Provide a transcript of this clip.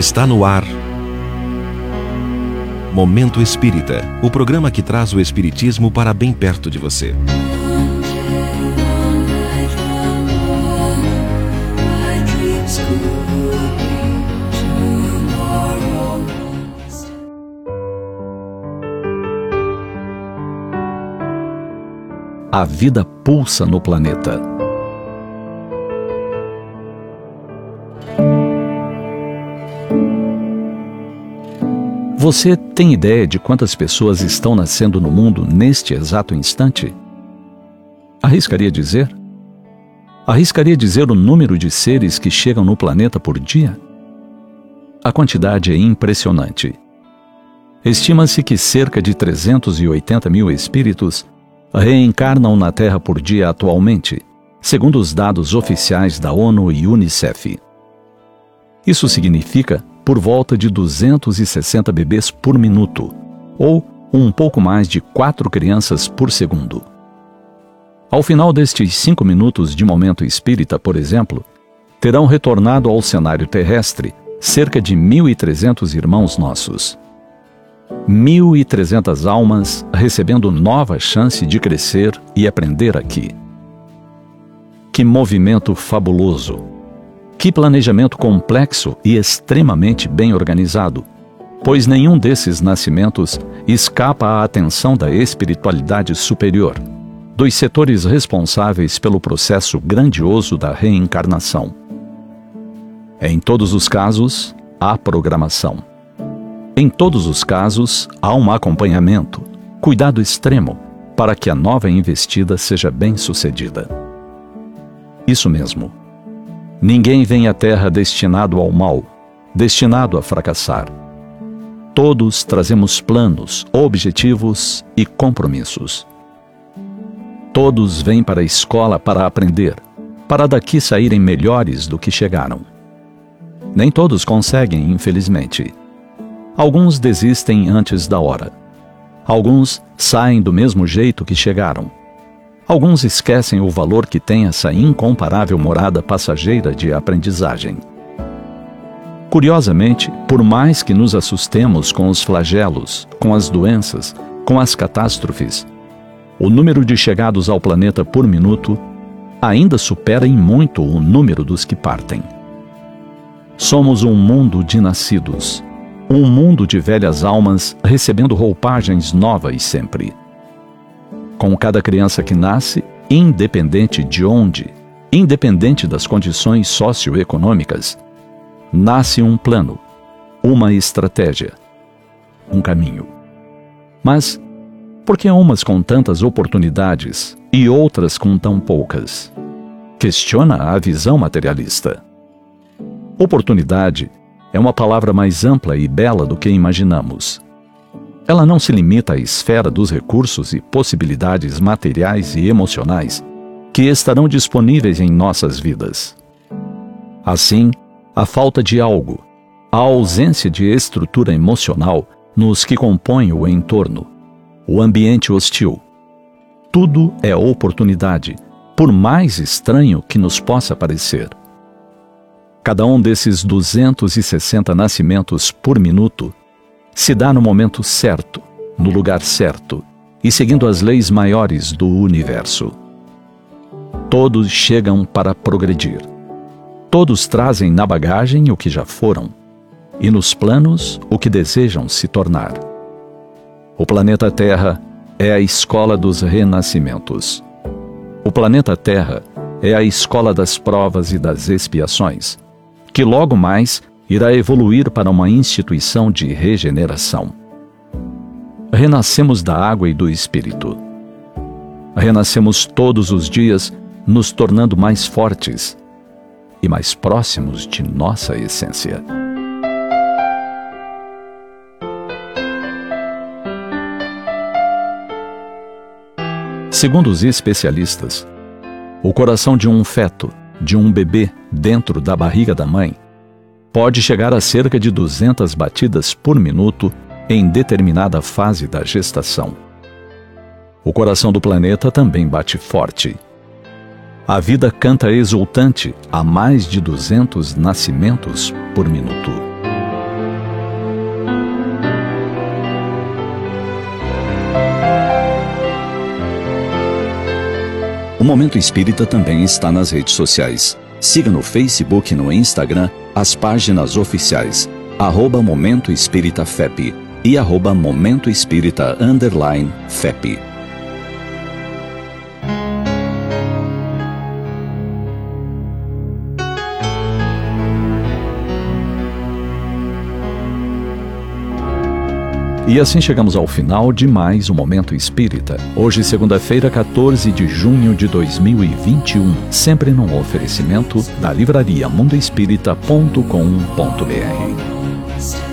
Está no ar. Momento Espírita o programa que traz o Espiritismo para bem perto de você. A vida pulsa no planeta. Você tem ideia de quantas pessoas estão nascendo no mundo neste exato instante? Arriscaria dizer? Arriscaria dizer o número de seres que chegam no planeta por dia? A quantidade é impressionante. Estima-se que cerca de 380 mil espíritos reencarnam na Terra por dia atualmente, segundo os dados oficiais da ONU e Unicef. Isso significa por volta de 260 bebês por minuto, ou um pouco mais de quatro crianças por segundo. Ao final destes cinco minutos de momento espírita, por exemplo, terão retornado ao cenário terrestre cerca de 1.300 irmãos nossos. 1.300 almas recebendo nova chance de crescer e aprender aqui. Que movimento fabuloso! Que planejamento complexo e extremamente bem organizado, pois nenhum desses nascimentos escapa à atenção da espiritualidade superior, dos setores responsáveis pelo processo grandioso da reencarnação. Em todos os casos, há programação. Em todos os casos, há um acompanhamento, cuidado extremo, para que a nova investida seja bem sucedida. Isso mesmo. Ninguém vem à Terra destinado ao mal, destinado a fracassar. Todos trazemos planos, objetivos e compromissos. Todos vêm para a escola para aprender, para daqui saírem melhores do que chegaram. Nem todos conseguem, infelizmente. Alguns desistem antes da hora. Alguns saem do mesmo jeito que chegaram Alguns esquecem o valor que tem essa incomparável morada passageira de aprendizagem. Curiosamente, por mais que nos assustemos com os flagelos, com as doenças, com as catástrofes, o número de chegados ao planeta por minuto ainda supera em muito o número dos que partem. Somos um mundo de nascidos, um mundo de velhas almas recebendo roupagens novas sempre com cada criança que nasce, independente de onde, independente das condições socioeconômicas, nasce um plano, uma estratégia, um caminho. Mas por que umas com tantas oportunidades e outras com tão poucas? Questiona a visão materialista. Oportunidade é uma palavra mais ampla e bela do que imaginamos. Ela não se limita à esfera dos recursos e possibilidades materiais e emocionais que estarão disponíveis em nossas vidas. Assim, a falta de algo, a ausência de estrutura emocional nos que compõem o entorno, o ambiente hostil. Tudo é oportunidade, por mais estranho que nos possa parecer. Cada um desses 260 nascimentos por minuto se dá no momento certo, no lugar certo e seguindo as leis maiores do universo. Todos chegam para progredir. Todos trazem na bagagem o que já foram e nos planos o que desejam se tornar. O planeta Terra é a escola dos renascimentos. O planeta Terra é a escola das provas e das expiações, que logo mais irá evoluir para uma instituição de regeneração. Renascemos da água e do espírito. Renascemos todos os dias, nos tornando mais fortes e mais próximos de nossa essência. Segundo os especialistas, o coração de um feto, de um bebê dentro da barriga da mãe, pode chegar a cerca de 200 batidas por minuto em determinada fase da gestação. O coração do planeta também bate forte. A vida canta exultante a mais de 200 nascimentos por minuto. O Momento Espírita também está nas redes sociais Siga no Facebook e no Instagram as páginas oficiais arroba Momento Espírita FEP e arroba Momento Espírita Underline FEP. E assim chegamos ao final de mais um Momento Espírita. Hoje, segunda-feira, 14 de junho de 2021. Sempre num oferecimento da livraria mundoespírita.com.br.